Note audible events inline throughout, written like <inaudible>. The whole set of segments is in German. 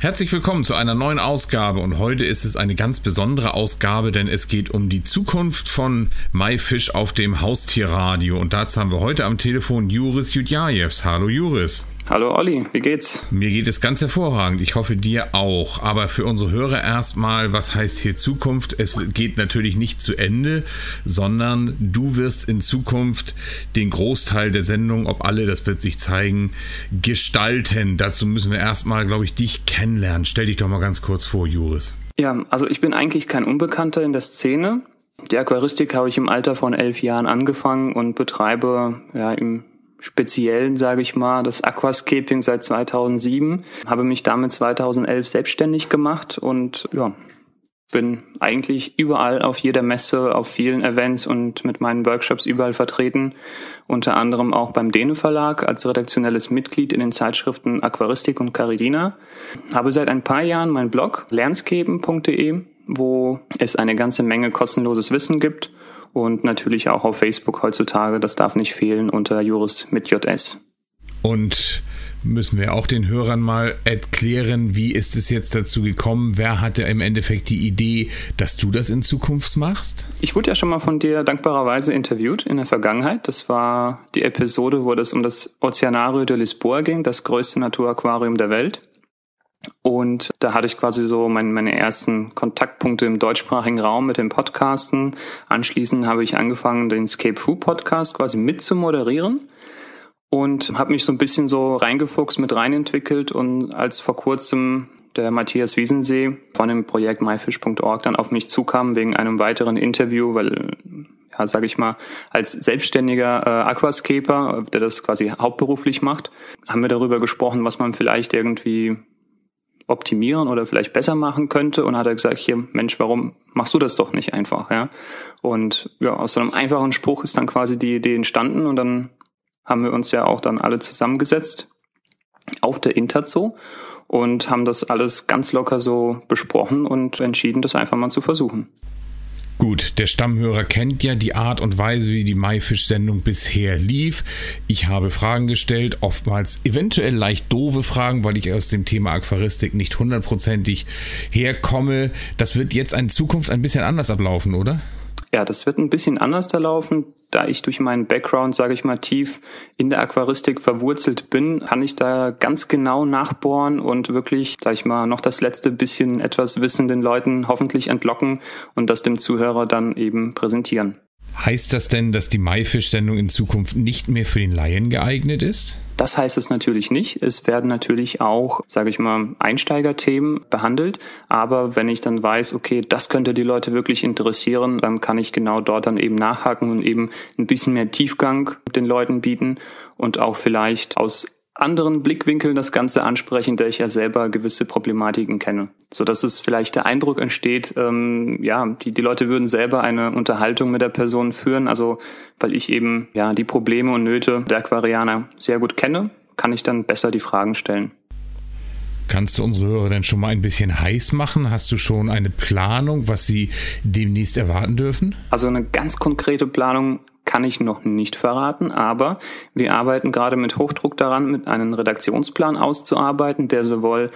Herzlich willkommen zu einer neuen Ausgabe und heute ist es eine ganz besondere Ausgabe, denn es geht um die Zukunft von MyFish auf dem Haustierradio und dazu haben wir heute am Telefon Juris Judjajews. Hallo Juris. Hallo Olli, wie geht's? Mir geht es ganz hervorragend. Ich hoffe dir auch. Aber für unsere Hörer erstmal, was heißt hier Zukunft? Es geht natürlich nicht zu Ende, sondern du wirst in Zukunft den Großteil der Sendung, ob alle, das wird sich zeigen, gestalten. Dazu müssen wir erstmal, glaube ich, dich kennenlernen. Stell dich doch mal ganz kurz vor, Juris. Ja, also ich bin eigentlich kein Unbekannter in der Szene. Die Aquaristik habe ich im Alter von elf Jahren angefangen und betreibe ja im Speziellen, sage ich mal, das Aquascaping seit 2007. Habe mich damit 2011 selbstständig gemacht und ja, bin eigentlich überall auf jeder Messe, auf vielen Events und mit meinen Workshops überall vertreten. Unter anderem auch beim Dene Verlag als redaktionelles Mitglied in den Zeitschriften Aquaristik und Caridina. Habe seit ein paar Jahren meinen Blog lernscapen.de, wo es eine ganze Menge kostenloses Wissen gibt und natürlich auch auf Facebook heutzutage, das darf nicht fehlen, unter Juris mit JS. Und müssen wir auch den Hörern mal erklären, wie ist es jetzt dazu gekommen? Wer hatte im Endeffekt die Idee, dass du das in Zukunft machst? Ich wurde ja schon mal von dir dankbarerweise interviewt in der Vergangenheit. Das war die Episode, wo es um das Oceanario de Lisboa ging, das größte Naturaquarium der Welt. Und da hatte ich quasi so mein, meine ersten Kontaktpunkte im deutschsprachigen Raum mit dem Podcasten. Anschließend habe ich angefangen, den Scape Fu Podcast quasi mit zu moderieren und habe mich so ein bisschen so reingefuchst, mit reinentwickelt und als vor kurzem der Matthias Wiesensee von dem Projekt myfish.org dann auf mich zukam wegen einem weiteren Interview, weil ja, sage ich mal, als selbstständiger äh, Aquascaper, der das quasi hauptberuflich macht, haben wir darüber gesprochen, was man vielleicht irgendwie optimieren oder vielleicht besser machen könnte und hat er gesagt, hier, Mensch, warum machst du das doch nicht einfach, ja? Und ja, aus so einem einfachen Spruch ist dann quasi die Idee entstanden und dann haben wir uns ja auch dann alle zusammengesetzt auf der Interzoo und haben das alles ganz locker so besprochen und entschieden, das einfach mal zu versuchen. Gut, der Stammhörer kennt ja die Art und Weise, wie die MyFish-Sendung bisher lief. Ich habe Fragen gestellt, oftmals eventuell leicht doofe Fragen, weil ich aus dem Thema Aquaristik nicht hundertprozentig herkomme. Das wird jetzt in Zukunft ein bisschen anders ablaufen, oder? Ja, das wird ein bisschen anders da laufen. Da ich durch meinen Background, sage ich mal, tief in der Aquaristik verwurzelt bin, kann ich da ganz genau nachbohren und wirklich, sage ich mal, noch das letzte bisschen etwas Wissen den Leuten hoffentlich entlocken und das dem Zuhörer dann eben präsentieren. Heißt das denn, dass die Maifisch-Sendung in Zukunft nicht mehr für den Laien geeignet ist? Das heißt es natürlich nicht. Es werden natürlich auch, sage ich mal, Einsteigerthemen behandelt. Aber wenn ich dann weiß, okay, das könnte die Leute wirklich interessieren, dann kann ich genau dort dann eben nachhaken und eben ein bisschen mehr Tiefgang den Leuten bieten und auch vielleicht aus anderen Blickwinkeln das Ganze ansprechen, da ich ja selber gewisse Problematiken kenne. So dass es vielleicht der Eindruck entsteht, ähm, ja, die, die Leute würden selber eine Unterhaltung mit der Person führen. Also weil ich eben ja die Probleme und Nöte der Aquarianer sehr gut kenne, kann ich dann besser die Fragen stellen. Kannst du unsere Hörer denn schon mal ein bisschen heiß machen? Hast du schon eine Planung, was sie demnächst erwarten dürfen? Also eine ganz konkrete Planung kann ich noch nicht verraten, aber wir arbeiten gerade mit Hochdruck daran, mit einem Redaktionsplan auszuarbeiten, der sowohl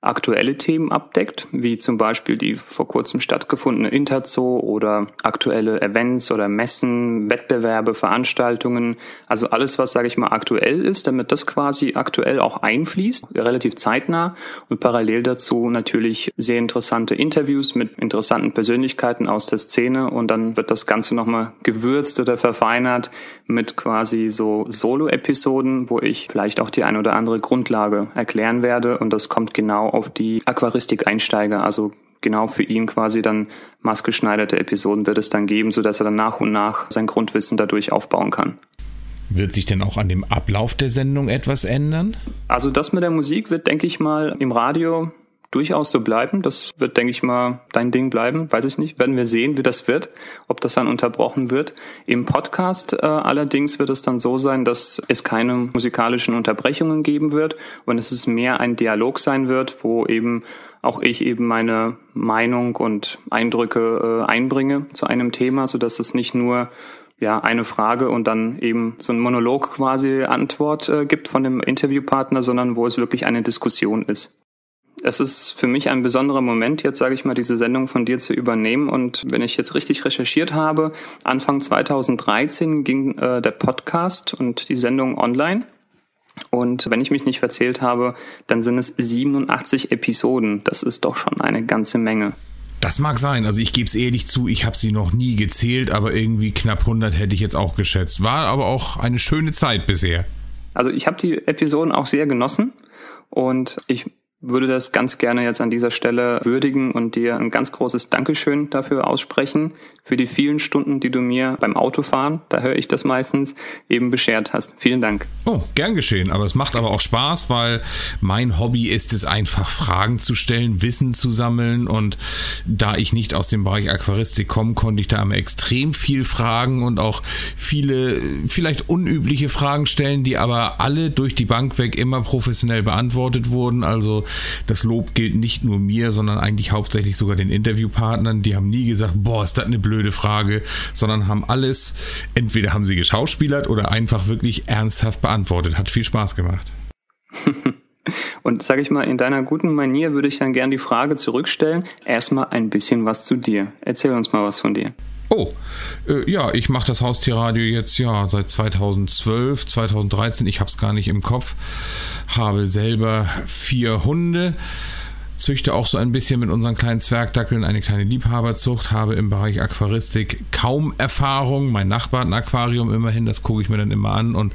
aktuelle Themen abdeckt, wie zum Beispiel die vor kurzem stattgefundene Interzoo oder aktuelle Events oder Messen, Wettbewerbe, Veranstaltungen, also alles, was, sage ich mal, aktuell ist, damit das quasi aktuell auch einfließt, relativ zeitnah. Und parallel dazu natürlich sehr interessante Interviews mit interessanten Persönlichkeiten aus der Szene. Und dann wird das Ganze nochmal gewürzt oder verfeinert mit quasi so Solo-Episoden, wo ich vielleicht auch die eine oder andere Grundlage erklären werde. Und das kommt genau auf die Aquaristik-Einsteiger, also genau für ihn quasi dann maßgeschneiderte Episoden wird es dann geben, sodass er dann nach und nach sein Grundwissen dadurch aufbauen kann. Wird sich denn auch an dem Ablauf der Sendung etwas ändern? Also das mit der Musik wird, denke ich mal, im Radio durchaus so bleiben. Das wird, denke ich mal, dein Ding bleiben. Weiß ich nicht. Werden wir sehen, wie das wird, ob das dann unterbrochen wird. Im Podcast äh, allerdings wird es dann so sein, dass es keine musikalischen Unterbrechungen geben wird und es ist mehr ein Dialog sein wird, wo eben auch ich eben meine Meinung und Eindrücke äh, einbringe zu einem Thema, so dass es nicht nur ja, eine Frage und dann eben so ein Monolog quasi Antwort äh, gibt von dem Interviewpartner, sondern wo es wirklich eine Diskussion ist. Es ist für mich ein besonderer Moment, jetzt sage ich mal, diese Sendung von dir zu übernehmen. Und wenn ich jetzt richtig recherchiert habe, Anfang 2013 ging äh, der Podcast und die Sendung online. Und wenn ich mich nicht verzählt habe, dann sind es 87 Episoden. Das ist doch schon eine ganze Menge. Das mag sein. Also ich gebe es ehrlich zu, ich habe sie noch nie gezählt, aber irgendwie knapp 100 hätte ich jetzt auch geschätzt. War aber auch eine schöne Zeit bisher. Also ich habe die Episoden auch sehr genossen und ich würde das ganz gerne jetzt an dieser Stelle würdigen und dir ein ganz großes Dankeschön dafür aussprechen, für die vielen Stunden, die du mir beim Autofahren, da höre ich das meistens, eben beschert hast. Vielen Dank. Oh, gern geschehen. Aber es macht aber auch Spaß, weil mein Hobby ist es einfach, Fragen zu stellen, Wissen zu sammeln. Und da ich nicht aus dem Bereich Aquaristik komme, konnte ich da immer extrem viel fragen und auch viele, vielleicht unübliche Fragen stellen, die aber alle durch die Bank weg immer professionell beantwortet wurden. Also das Lob gilt nicht nur mir, sondern eigentlich hauptsächlich sogar den Interviewpartnern. Die haben nie gesagt, boah, ist das eine blöde Frage, sondern haben alles, entweder haben sie geschauspielert oder einfach wirklich ernsthaft beantwortet. Hat viel Spaß gemacht. <laughs> Und sage ich mal, in deiner guten Manier würde ich dann gern die Frage zurückstellen. Erstmal ein bisschen was zu dir. Erzähl uns mal was von dir. Oh, äh, ja, ich mache das Haustierradio jetzt ja seit 2012, 2013, ich habe es gar nicht im Kopf, habe selber vier Hunde, züchte auch so ein bisschen mit unseren kleinen Zwergdackeln eine kleine Liebhaberzucht, habe im Bereich Aquaristik kaum Erfahrung. Mein Nachbar hat ein Aquarium immerhin, das gucke ich mir dann immer an. Und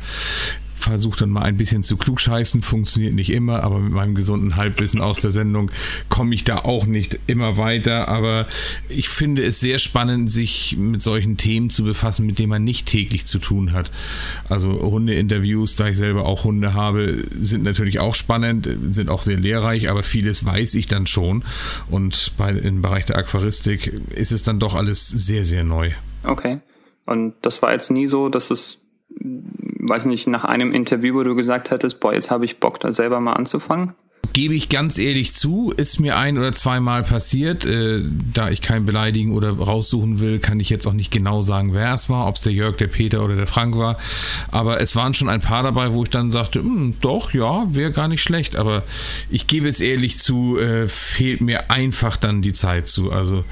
versuche dann mal ein bisschen zu klugscheißen, funktioniert nicht immer, aber mit meinem gesunden Halbwissen aus der Sendung komme ich da auch nicht immer weiter. Aber ich finde es sehr spannend, sich mit solchen Themen zu befassen, mit denen man nicht täglich zu tun hat. Also Hundeinterviews, da ich selber auch Hunde habe, sind natürlich auch spannend, sind auch sehr lehrreich, aber vieles weiß ich dann schon. Und bei, im Bereich der Aquaristik ist es dann doch alles sehr, sehr neu. Okay. Und das war jetzt nie so, dass es weiß nicht, nach einem Interview, wo du gesagt hattest, boah, jetzt habe ich Bock, da selber mal anzufangen? Gebe ich ganz ehrlich zu, ist mir ein oder zweimal passiert. Äh, da ich kein beleidigen oder raussuchen will, kann ich jetzt auch nicht genau sagen, wer es war, ob es der Jörg, der Peter oder der Frank war. Aber es waren schon ein paar dabei, wo ich dann sagte, hm, doch, ja, wäre gar nicht schlecht. Aber ich gebe es ehrlich zu, äh, fehlt mir einfach dann die Zeit zu. Also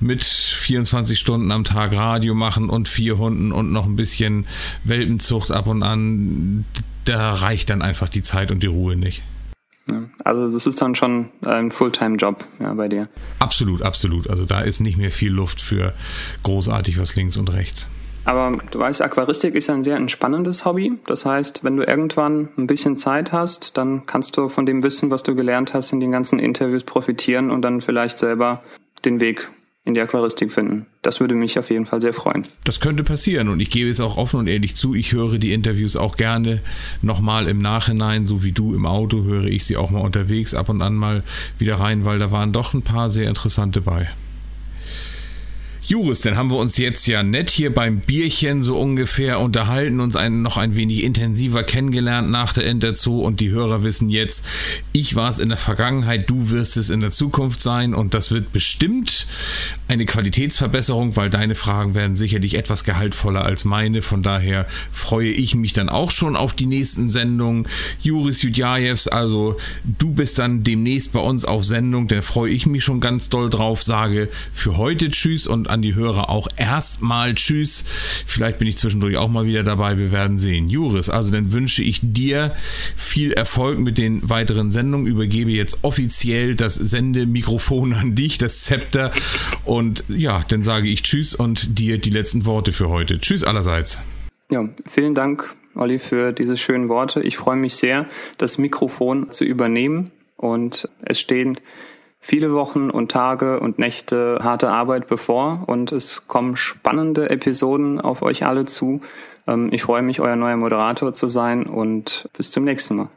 mit 24 Stunden am Tag Radio machen und vier Hunden und noch ein bisschen Welpenzucht ab und an, da reicht dann einfach die Zeit und die Ruhe nicht. Also das ist dann schon ein Fulltime-Job ja, bei dir. Absolut, absolut. Also da ist nicht mehr viel Luft für großartig was links und rechts. Aber du weißt, Aquaristik ist ja ein sehr entspannendes Hobby. Das heißt, wenn du irgendwann ein bisschen Zeit hast, dann kannst du von dem Wissen, was du gelernt hast, in den ganzen Interviews profitieren und dann vielleicht selber den Weg in die Aquaristik finden. Das würde mich auf jeden Fall sehr freuen. Das könnte passieren und ich gebe es auch offen und ehrlich zu. Ich höre die Interviews auch gerne nochmal im Nachhinein, so wie du im Auto höre ich sie auch mal unterwegs ab und an mal wieder rein, weil da waren doch ein paar sehr interessante bei. Juris, dann haben wir uns jetzt ja nett hier beim Bierchen so ungefähr unterhalten, uns ein, noch ein wenig intensiver kennengelernt nach der Enterzoo und die Hörer wissen jetzt, ich war es in der Vergangenheit, du wirst es in der Zukunft sein und das wird bestimmt eine Qualitätsverbesserung, weil deine Fragen werden sicherlich etwas gehaltvoller als meine. Von daher freue ich mich dann auch schon auf die nächsten Sendungen. Juris Judjajevs, also du bist dann demnächst bei uns auf Sendung, da freue ich mich schon ganz doll drauf, sage für heute Tschüss und an die Hörer auch erstmal Tschüss. Vielleicht bin ich zwischendurch auch mal wieder dabei. Wir werden sehen. Juris, also dann wünsche ich dir viel Erfolg mit den weiteren Sendungen. Übergebe jetzt offiziell das Sendemikrofon an dich, das Zepter. Und ja, dann sage ich Tschüss und dir die letzten Worte für heute. Tschüss allerseits. Ja, vielen Dank, Olli, für diese schönen Worte. Ich freue mich sehr, das Mikrofon zu übernehmen. Und es stehen viele Wochen und Tage und Nächte harte Arbeit bevor und es kommen spannende Episoden auf euch alle zu. Ähm, ich freue mich, euer neuer Moderator zu sein und bis zum nächsten Mal.